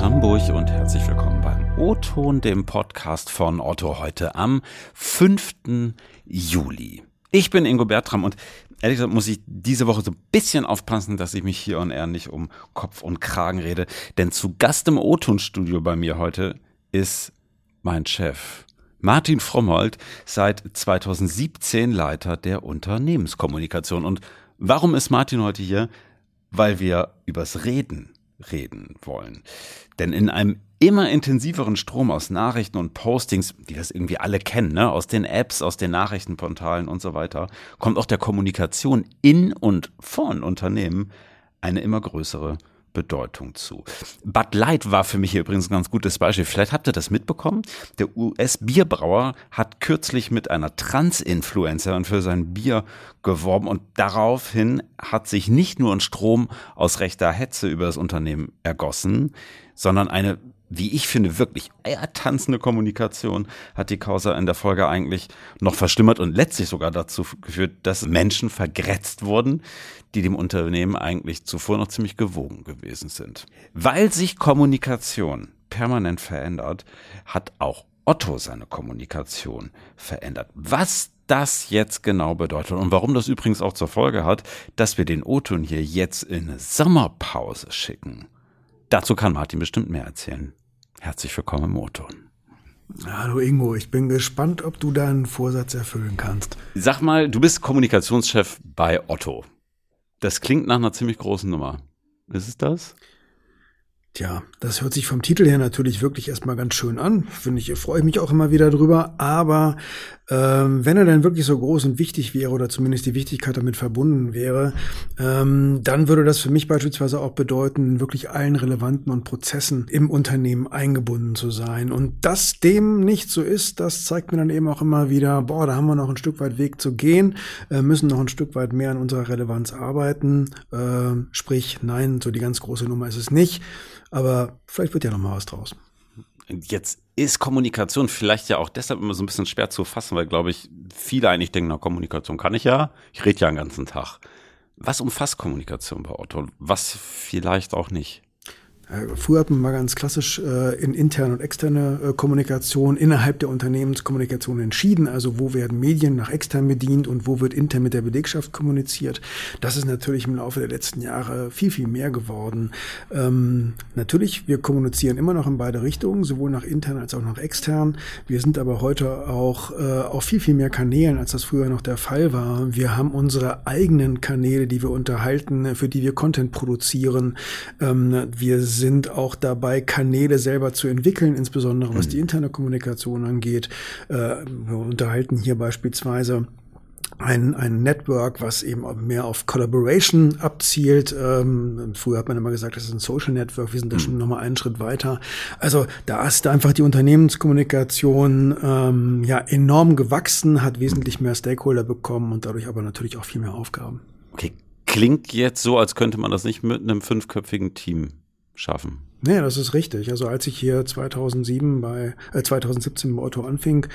Hamburg und herzlich willkommen beim O-Ton, dem Podcast von Otto heute am 5. Juli. Ich bin Ingo Bertram und ehrlich gesagt muss ich diese Woche so ein bisschen aufpassen, dass ich mich hier on air nicht um Kopf und Kragen rede, denn zu Gast im O-Ton-Studio bei mir heute ist mein Chef. Martin Frommholt, seit 2017 Leiter der Unternehmenskommunikation. Und warum ist Martin heute hier? Weil wir übers Reden reden wollen. Denn in einem immer intensiveren Strom aus Nachrichten und Postings, die das irgendwie alle kennen, ne? aus den Apps, aus den Nachrichtenportalen und so weiter, kommt auch der Kommunikation in und von Unternehmen eine immer größere zu. Bud Light war für mich hier übrigens ein ganz gutes Beispiel. Vielleicht habt ihr das mitbekommen. Der US-Bierbrauer hat kürzlich mit einer Trans-Influencerin für sein Bier geworben und daraufhin hat sich nicht nur ein Strom aus rechter Hetze über das Unternehmen ergossen, sondern eine wie ich finde, wirklich eiertanzende Kommunikation hat die Causa in der Folge eigentlich noch verschlimmert und letztlich sogar dazu geführt, dass Menschen vergrätzt wurden, die dem Unternehmen eigentlich zuvor noch ziemlich gewogen gewesen sind. Weil sich Kommunikation permanent verändert, hat auch Otto seine Kommunikation verändert. Was das jetzt genau bedeutet und warum das übrigens auch zur Folge hat, dass wir den O-Ton hier jetzt in Sommerpause schicken. Dazu kann Martin bestimmt mehr erzählen. Herzlich willkommen im O-Ton. Hallo Ingo, ich bin gespannt, ob du deinen Vorsatz erfüllen kannst. Sag mal, du bist Kommunikationschef bei Otto. Das klingt nach einer ziemlich großen Nummer. Ist es das? Tja, das hört sich vom Titel her natürlich wirklich erstmal ganz schön an. Finde ich, freue ich mich auch immer wieder drüber. Aber ähm, wenn er dann wirklich so groß und wichtig wäre oder zumindest die Wichtigkeit damit verbunden wäre, ähm, dann würde das für mich beispielsweise auch bedeuten, wirklich allen relevanten und Prozessen im Unternehmen eingebunden zu sein. Und dass dem nicht so ist, das zeigt mir dann eben auch immer wieder, boah, da haben wir noch ein Stück weit Weg zu gehen, äh, müssen noch ein Stück weit mehr an unserer Relevanz arbeiten. Äh, sprich, nein, so die ganz große Nummer ist es nicht. Aber vielleicht wird ja noch mal was draus. Jetzt ist Kommunikation vielleicht ja auch deshalb immer so ein bisschen schwer zu fassen, weil, glaube ich, viele eigentlich denken, na, Kommunikation kann ich ja. Ich rede ja den ganzen Tag. Was umfasst Kommunikation bei Otto? Was vielleicht auch nicht? Äh, früher hat man mal ganz klassisch äh, in interne und externe äh, Kommunikation innerhalb der Unternehmenskommunikation entschieden. Also wo werden Medien nach extern bedient und wo wird intern mit der Belegschaft kommuniziert. Das ist natürlich im Laufe der letzten Jahre viel, viel mehr geworden. Ähm, natürlich, wir kommunizieren immer noch in beide Richtungen, sowohl nach intern als auch nach extern. Wir sind aber heute auch äh, auf viel, viel mehr Kanälen, als das früher noch der Fall war. Wir haben unsere eigenen Kanäle, die wir unterhalten, für die wir Content produzieren. Ähm, wir sind auch dabei, Kanäle selber zu entwickeln, insbesondere was die mhm. interne Kommunikation angeht. Äh, wir unterhalten hier beispielsweise ein, ein Network, was eben mehr auf Collaboration abzielt. Ähm, früher hat man immer gesagt, das ist ein Social Network. Wir sind da mhm. schon nochmal einen Schritt weiter. Also da ist einfach die Unternehmenskommunikation ähm, ja enorm gewachsen, hat wesentlich mehr Stakeholder bekommen und dadurch aber natürlich auch viel mehr Aufgaben. Okay, klingt jetzt so, als könnte man das nicht mit einem fünfköpfigen Team schaffen. Nee, das ist richtig. Also als ich hier 2007 bei äh, 2017 im Otto anfing,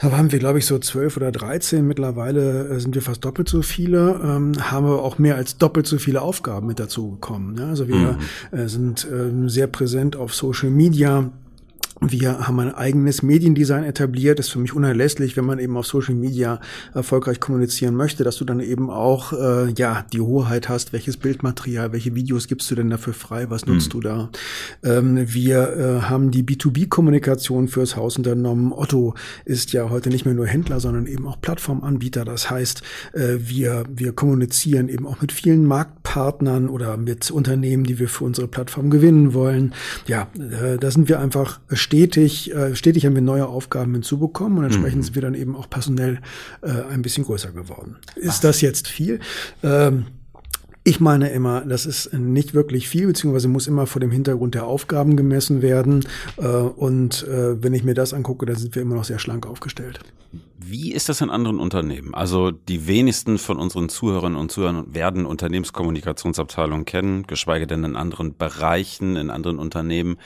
da waren wir, glaube ich, so zwölf oder dreizehn. Mittlerweile äh, sind wir fast doppelt so viele, ähm, haben wir auch mehr als doppelt so viele Aufgaben mit dazu bekommen. Ja, also wir mhm. äh, sind äh, sehr präsent auf Social Media wir haben ein eigenes Mediendesign etabliert. Das ist für mich unerlässlich, wenn man eben auf Social Media erfolgreich kommunizieren möchte, dass du dann eben auch äh, ja die Hoheit hast, welches Bildmaterial, welche Videos gibst du denn dafür frei, was nutzt mhm. du da. Ähm, wir äh, haben die B2B-Kommunikation fürs Haus unternommen. Otto ist ja heute nicht mehr nur Händler, sondern eben auch Plattformanbieter. Das heißt, äh, wir, wir kommunizieren eben auch mit vielen Marktpartnern oder mit Unternehmen, die wir für unsere Plattform gewinnen wollen. Ja, äh, da sind wir einfach stetig, äh, stetig haben wir neue Aufgaben hinzubekommen und entsprechend mhm. sind wir dann eben auch personell äh, ein bisschen größer geworden. Ist Ach. das jetzt viel? Ähm, ich meine immer, das ist nicht wirklich viel, beziehungsweise muss immer vor dem Hintergrund der Aufgaben gemessen werden. Äh, und wenn ich mir das angucke, dann sind wir immer noch sehr schlank aufgestellt. Wie ist das in anderen Unternehmen? Also die wenigsten von unseren Zuhörerinnen und Zuhörern werden Unternehmenskommunikationsabteilungen kennen, geschweige denn in anderen Bereichen, in anderen Unternehmen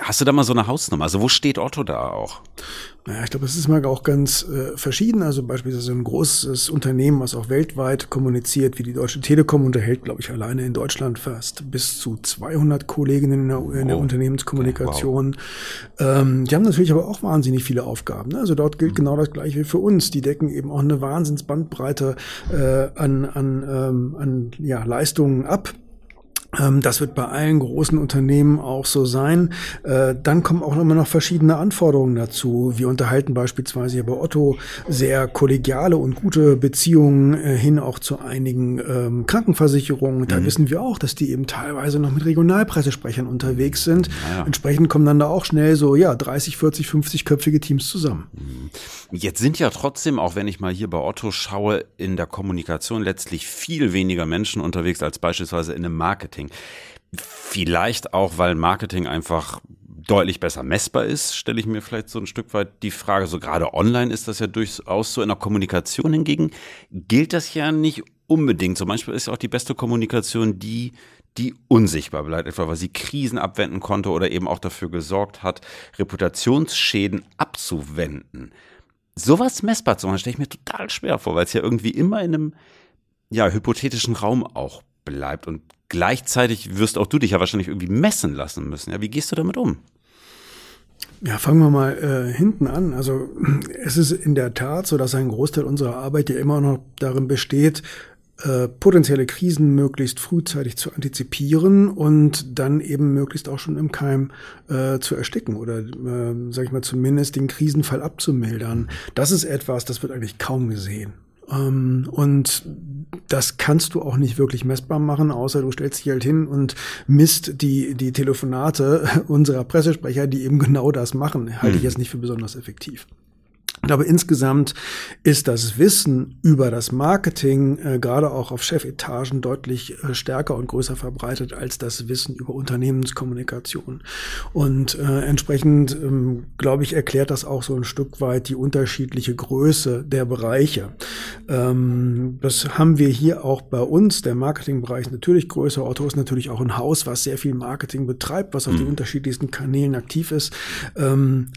Hast du da mal so eine Hausnummer? Also wo steht Otto da auch? Naja, ich glaube, es ist mal auch ganz äh, verschieden. Also beispielsweise ein großes Unternehmen, was auch weltweit kommuniziert, wie die Deutsche Telekom, unterhält, glaube ich, alleine in Deutschland fast bis zu 200 Kolleginnen in der, in der oh. Unternehmenskommunikation. Wow. Ähm, die haben natürlich aber auch wahnsinnig viele Aufgaben. Ne? Also dort gilt mhm. genau das Gleiche wie für uns. Die decken eben auch eine Wahnsinnsbandbreite äh, an, an, ähm, an ja, Leistungen ab. Ähm, das wird bei allen großen Unternehmen auch so sein. Äh, dann kommen auch immer noch verschiedene Anforderungen dazu. Wir unterhalten beispielsweise hier bei Otto sehr kollegiale und gute Beziehungen äh, hin auch zu einigen ähm, Krankenversicherungen. Da mhm. wissen wir auch, dass die eben teilweise noch mit Regionalpressesprechern unterwegs sind. Ja. Entsprechend kommen dann da auch schnell so, ja, 30, 40, 50 köpfige Teams zusammen. Mhm. Jetzt sind ja trotzdem, auch wenn ich mal hier bei Otto schaue, in der Kommunikation letztlich viel weniger Menschen unterwegs als beispielsweise in einem Marketing. Vielleicht auch, weil Marketing einfach deutlich besser messbar ist, stelle ich mir vielleicht so ein Stück weit die Frage. So gerade online ist das ja durchaus so in der Kommunikation hingegen gilt das ja nicht unbedingt. Zum Beispiel ist auch die beste Kommunikation die, die unsichtbar bleibt, etwa weil sie Krisen abwenden konnte oder eben auch dafür gesorgt hat, Reputationsschäden abzuwenden sowas messbar zu machen, stelle ich mir total schwer vor, weil es ja irgendwie immer in einem ja, hypothetischen Raum auch bleibt. Und gleichzeitig wirst auch du dich ja wahrscheinlich irgendwie messen lassen müssen. Ja, wie gehst du damit um? Ja, fangen wir mal äh, hinten an. Also es ist in der Tat so, dass ein Großteil unserer Arbeit ja immer noch darin besteht, äh, potenzielle Krisen möglichst frühzeitig zu antizipieren und dann eben möglichst auch schon im Keim äh, zu ersticken oder, äh, sage ich mal, zumindest den Krisenfall abzumildern. Das ist etwas, das wird eigentlich kaum gesehen. Ähm, und das kannst du auch nicht wirklich messbar machen, außer du stellst dich halt hin und misst die, die Telefonate unserer Pressesprecher, die eben genau das machen. Halte ich hm. jetzt nicht für besonders effektiv. Aber insgesamt ist das Wissen über das Marketing äh, gerade auch auf Chefetagen deutlich äh, stärker und größer verbreitet als das Wissen über Unternehmenskommunikation. Und äh, entsprechend, ähm, glaube ich, erklärt das auch so ein Stück weit die unterschiedliche Größe der Bereiche. Ähm, das haben wir hier auch bei uns. Der Marketingbereich natürlich größer. Otto ist natürlich auch ein Haus, was sehr viel Marketing betreibt, was auf mhm. den unterschiedlichsten Kanälen aktiv ist. Ähm,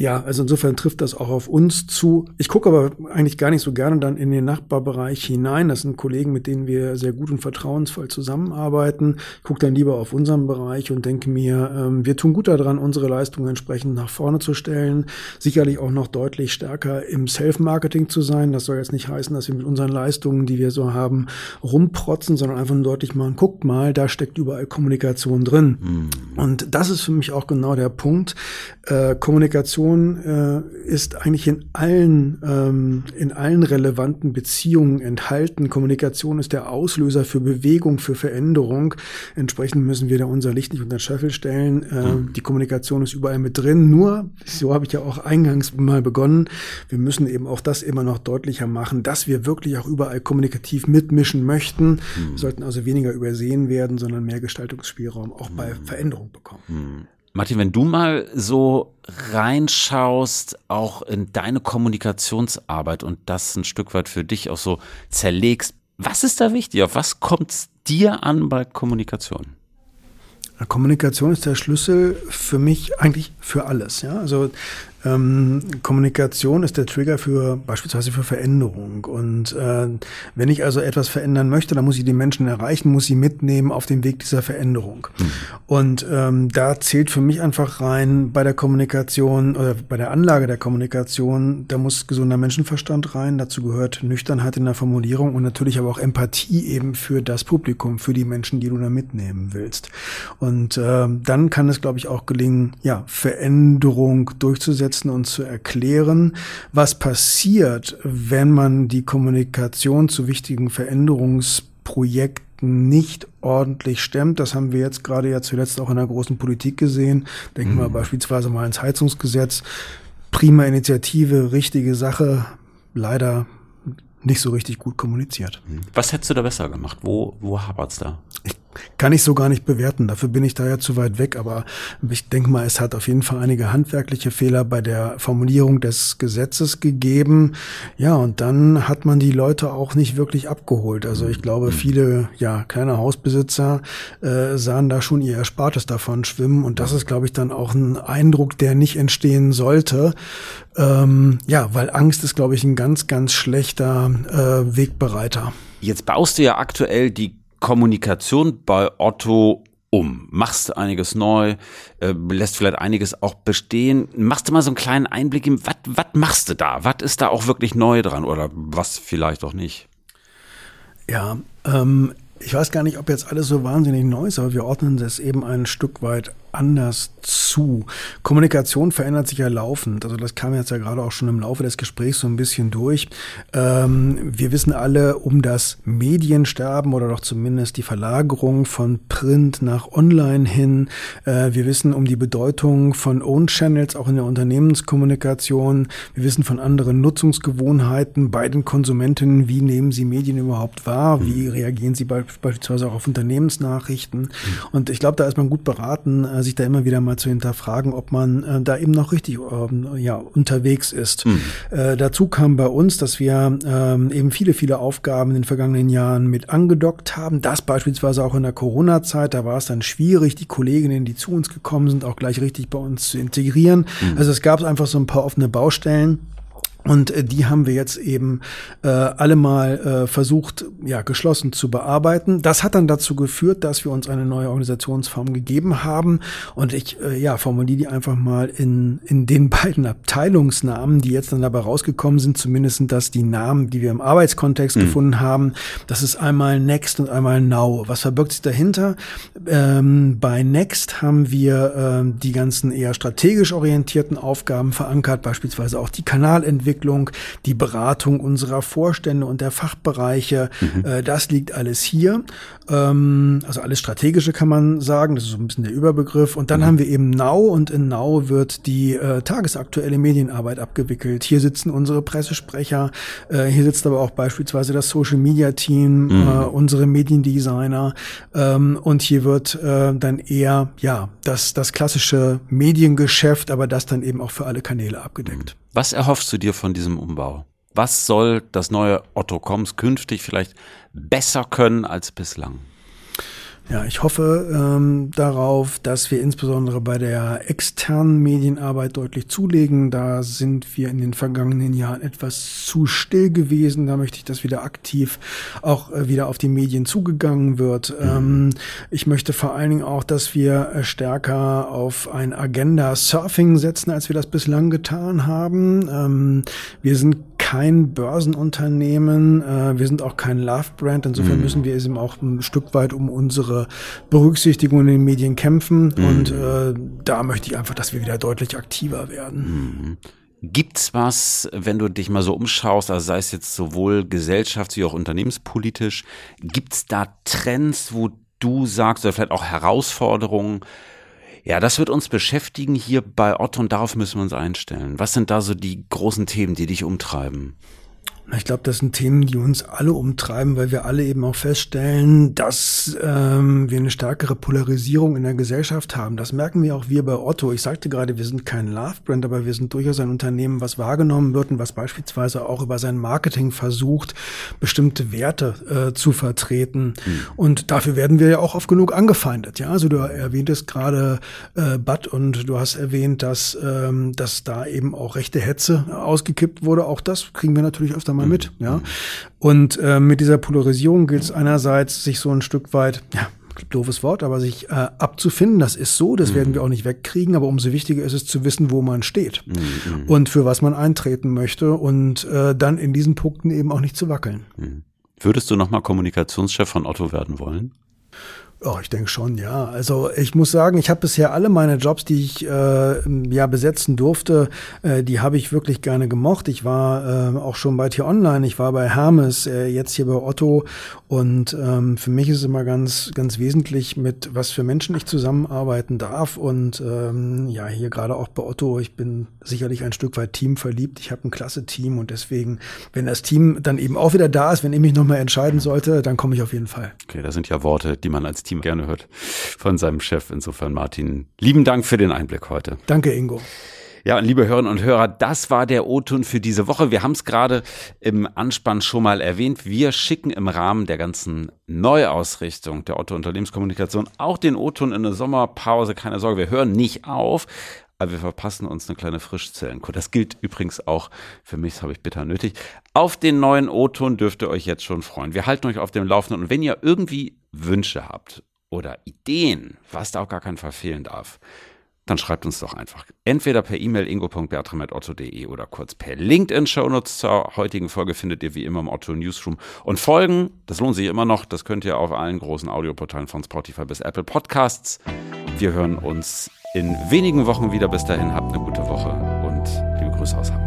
ja, also insofern trifft das auch auf uns zu. Ich gucke aber eigentlich gar nicht so gerne dann in den Nachbarbereich hinein. Das sind Kollegen, mit denen wir sehr gut und vertrauensvoll zusammenarbeiten. Ich gucke dann lieber auf unseren Bereich und denke mir, ähm, wir tun gut daran, unsere Leistungen entsprechend nach vorne zu stellen. Sicherlich auch noch deutlich stärker im Self-Marketing zu sein. Das soll jetzt nicht heißen, dass wir mit unseren Leistungen, die wir so haben, rumprotzen, sondern einfach nur deutlich machen, guckt mal, da steckt überall Kommunikation drin. Mhm. Und das ist für mich auch genau der Punkt. Äh, Kommunikation Kommunikation äh, ist eigentlich in allen, ähm, in allen relevanten Beziehungen enthalten. Kommunikation ist der Auslöser für Bewegung, für Veränderung. Entsprechend müssen wir da unser Licht nicht unter den Scheffel stellen. Äh, mhm. Die Kommunikation ist überall mit drin. Nur, so habe ich ja auch eingangs mal begonnen, wir müssen eben auch das immer noch deutlicher machen, dass wir wirklich auch überall kommunikativ mitmischen möchten. Mhm. Sollten also weniger übersehen werden, sondern mehr Gestaltungsspielraum auch bei mhm. Veränderung bekommen. Mhm. Martin, wenn du mal so reinschaust, auch in deine Kommunikationsarbeit und das ein Stück weit für dich auch so zerlegst, was ist da wichtig? Auf was kommt es dir an bei Kommunikation? Kommunikation ist der Schlüssel für mich eigentlich für alles. Ja? Also ähm, Kommunikation ist der Trigger für beispielsweise für Veränderung. Und äh, wenn ich also etwas verändern möchte, dann muss ich die Menschen erreichen, muss sie mitnehmen auf dem Weg dieser Veränderung. Mhm. Und ähm, da zählt für mich einfach rein bei der Kommunikation oder bei der Anlage der Kommunikation, da muss gesunder Menschenverstand rein. Dazu gehört Nüchternheit in der Formulierung und natürlich aber auch Empathie eben für das Publikum, für die Menschen, die du da mitnehmen willst. Und äh, dann kann es, glaube ich, auch gelingen, ja, Veränderung durchzusetzen hinzusetzen und zu erklären, was passiert, wenn man die Kommunikation zu wichtigen Veränderungsprojekten nicht ordentlich stemmt. Das haben wir jetzt gerade ja zuletzt auch in der großen Politik gesehen. Denken mhm. wir beispielsweise mal ins Heizungsgesetz. Prima Initiative, richtige Sache. Leider nicht so richtig gut kommuniziert. Was hättest du da besser gemacht? Wo, wo hapert's da? Ich kann ich so gar nicht bewerten. Dafür bin ich da ja zu weit weg. Aber ich denke mal, es hat auf jeden Fall einige handwerkliche Fehler bei der Formulierung des Gesetzes gegeben. Ja, und dann hat man die Leute auch nicht wirklich abgeholt. Also ich glaube, viele, ja, kleine Hausbesitzer äh, sahen da schon ihr Erspartes davon schwimmen. Und das ist, glaube ich, dann auch ein Eindruck, der nicht entstehen sollte. Ähm, ja, weil Angst ist, glaube ich, ein ganz, ganz schlechter äh, Wegbereiter. Jetzt baust du ja aktuell die Kommunikation bei Otto um, machst einiges neu, äh, lässt vielleicht einiges auch bestehen. Machst du mal so einen kleinen Einblick in, was machst du da? Was ist da auch wirklich neu dran oder was vielleicht auch nicht? Ja, ähm, ich weiß gar nicht, ob jetzt alles so wahnsinnig neu ist, aber wir ordnen das eben ein Stück weit anders zu. Kommunikation verändert sich ja laufend. Also das kam jetzt ja gerade auch schon im Laufe des Gesprächs so ein bisschen durch. Ähm, wir wissen alle um das Mediensterben oder doch zumindest die Verlagerung von Print nach Online hin. Äh, wir wissen um die Bedeutung von Own Channels auch in der Unternehmenskommunikation. Wir wissen von anderen Nutzungsgewohnheiten bei den Konsumentinnen. Wie nehmen sie Medien überhaupt wahr? Wie mhm. reagieren sie beispielsweise auch auf Unternehmensnachrichten? Mhm. Und ich glaube, da ist man gut beraten, äh, sich da immer wieder mal zu hinterfragen, ob man äh, da eben noch richtig ähm, ja, unterwegs ist. Mhm. Äh, dazu kam bei uns, dass wir ähm, eben viele, viele Aufgaben in den vergangenen Jahren mit angedockt haben. Das beispielsweise auch in der Corona-Zeit, da war es dann schwierig, die Kolleginnen, die zu uns gekommen sind, auch gleich richtig bei uns zu integrieren. Mhm. Also es gab einfach so ein paar offene Baustellen. Und äh, die haben wir jetzt eben äh, alle mal äh, versucht, ja, geschlossen zu bearbeiten. Das hat dann dazu geführt, dass wir uns eine neue Organisationsform gegeben haben. Und ich, äh, ja, formuliere die einfach mal in, in den beiden Abteilungsnamen, die jetzt dann dabei rausgekommen sind. Zumindest sind das die Namen, die wir im Arbeitskontext mhm. gefunden haben. Das ist einmal Next und einmal Now. Was verbirgt sich dahinter? Ähm, bei Next haben wir ähm, die ganzen eher strategisch orientierten Aufgaben verankert, beispielsweise auch die Kanalentwicklung Entwicklung, die Beratung unserer Vorstände und der Fachbereiche. Mhm. Äh, das liegt alles hier. Ähm, also alles strategische kann man sagen. Das ist so ein bisschen der Überbegriff. Und dann mhm. haben wir eben Now und in Now wird die äh, tagesaktuelle Medienarbeit abgewickelt. Hier sitzen unsere Pressesprecher. Äh, hier sitzt aber auch beispielsweise das Social Media Team, mhm. äh, unsere Mediendesigner. Ähm, und hier wird äh, dann eher, ja, das, das klassische Mediengeschäft, aber das dann eben auch für alle Kanäle abgedeckt. Mhm. Was erhoffst du dir von diesem Umbau? Was soll das neue Otto Koms künftig vielleicht besser können als bislang? Ja, ich hoffe ähm, darauf, dass wir insbesondere bei der externen Medienarbeit deutlich zulegen. Da sind wir in den vergangenen Jahren etwas zu still gewesen. Da möchte ich, dass wieder aktiv auch äh, wieder auf die Medien zugegangen wird. Mhm. Ähm, ich möchte vor allen Dingen auch, dass wir äh, stärker auf ein Agenda-Surfing setzen, als wir das bislang getan haben. Ähm, wir sind kein Börsenunternehmen, äh, wir sind auch kein Love-Brand, insofern mhm. müssen wir eben auch ein Stück weit um unsere Berücksichtigung in den Medien kämpfen mhm. und äh, da möchte ich einfach, dass wir wieder deutlich aktiver werden. Mhm. Gibt's was, wenn du dich mal so umschaust, also sei es jetzt sowohl gesellschafts- wie auch unternehmenspolitisch, gibt's da Trends, wo du sagst, oder vielleicht auch Herausforderungen, ja, das wird uns beschäftigen hier bei Otto und darauf müssen wir uns einstellen. Was sind da so die großen Themen, die dich umtreiben? Ich glaube, das sind Themen, die uns alle umtreiben, weil wir alle eben auch feststellen, dass ähm, wir eine stärkere Polarisierung in der Gesellschaft haben. Das merken wir auch wir bei Otto. Ich sagte gerade, wir sind kein Love-Brand, aber wir sind durchaus ein Unternehmen, was wahrgenommen wird und was beispielsweise auch über sein Marketing versucht, bestimmte Werte äh, zu vertreten. Mhm. Und dafür werden wir ja auch oft genug angefeindet. Ja, also du erwähntest gerade äh, Bud und du hast erwähnt, dass, ähm, dass da eben auch rechte Hetze ausgekippt wurde. Auch das kriegen wir natürlich öfter mal mit. Mhm. Ja. Und äh, mit dieser Polarisierung gilt es einerseits, sich so ein Stück weit, ja, doofes Wort, aber sich äh, abzufinden, das ist so, das mhm. werden wir auch nicht wegkriegen, aber umso wichtiger ist es zu wissen, wo man steht mhm. und für was man eintreten möchte und äh, dann in diesen Punkten eben auch nicht zu wackeln. Mhm. Würdest du nochmal Kommunikationschef von Otto werden wollen? Oh, ich denke schon, ja. Also ich muss sagen, ich habe bisher alle meine Jobs, die ich äh, ja besetzen durfte, äh, die habe ich wirklich gerne gemocht. Ich war äh, auch schon bei T-Online, ich war bei Hermes, äh, jetzt hier bei Otto und ähm, für mich ist es immer ganz, ganz wesentlich, mit was für Menschen ich zusammenarbeiten darf und ähm, ja, hier gerade auch bei Otto, ich bin sicherlich ein Stück weit Team verliebt. Ich habe ein klasse Team und deswegen, wenn das Team dann eben auch wieder da ist, wenn ich mich nochmal entscheiden sollte, dann komme ich auf jeden Fall. Okay, das sind ja Worte, die man als Team gerne hört von seinem Chef. Insofern, Martin, lieben Dank für den Einblick heute. Danke, Ingo. Ja, und liebe Hörerinnen und Hörer, das war der O-Ton für diese Woche. Wir haben es gerade im Anspann schon mal erwähnt. Wir schicken im Rahmen der ganzen Neuausrichtung der Otto Unternehmenskommunikation auch den O-Ton in eine Sommerpause. Keine Sorge, wir hören nicht auf. Aber wir verpassen uns eine kleine Frischzellenkur. Das gilt übrigens auch für mich, das habe ich bitter nötig. Auf den neuen O-Ton dürft ihr euch jetzt schon freuen. Wir halten euch auf dem Laufenden. Und wenn ihr irgendwie Wünsche habt oder Ideen, was da auch gar keinen Fall fehlen darf, dann schreibt uns doch einfach. Entweder per E-Mail ingo.bertram.otto.de oder kurz per LinkedIn Shownotes zur heutigen Folge findet ihr wie immer im Otto Newsroom. Und Folgen, das lohnt sich immer noch, das könnt ihr auf allen großen Audioportalen von Spotify bis Apple Podcasts. Wir hören uns in wenigen Wochen wieder. Bis dahin habt eine gute Woche und liebe Grüße aus Hamburg.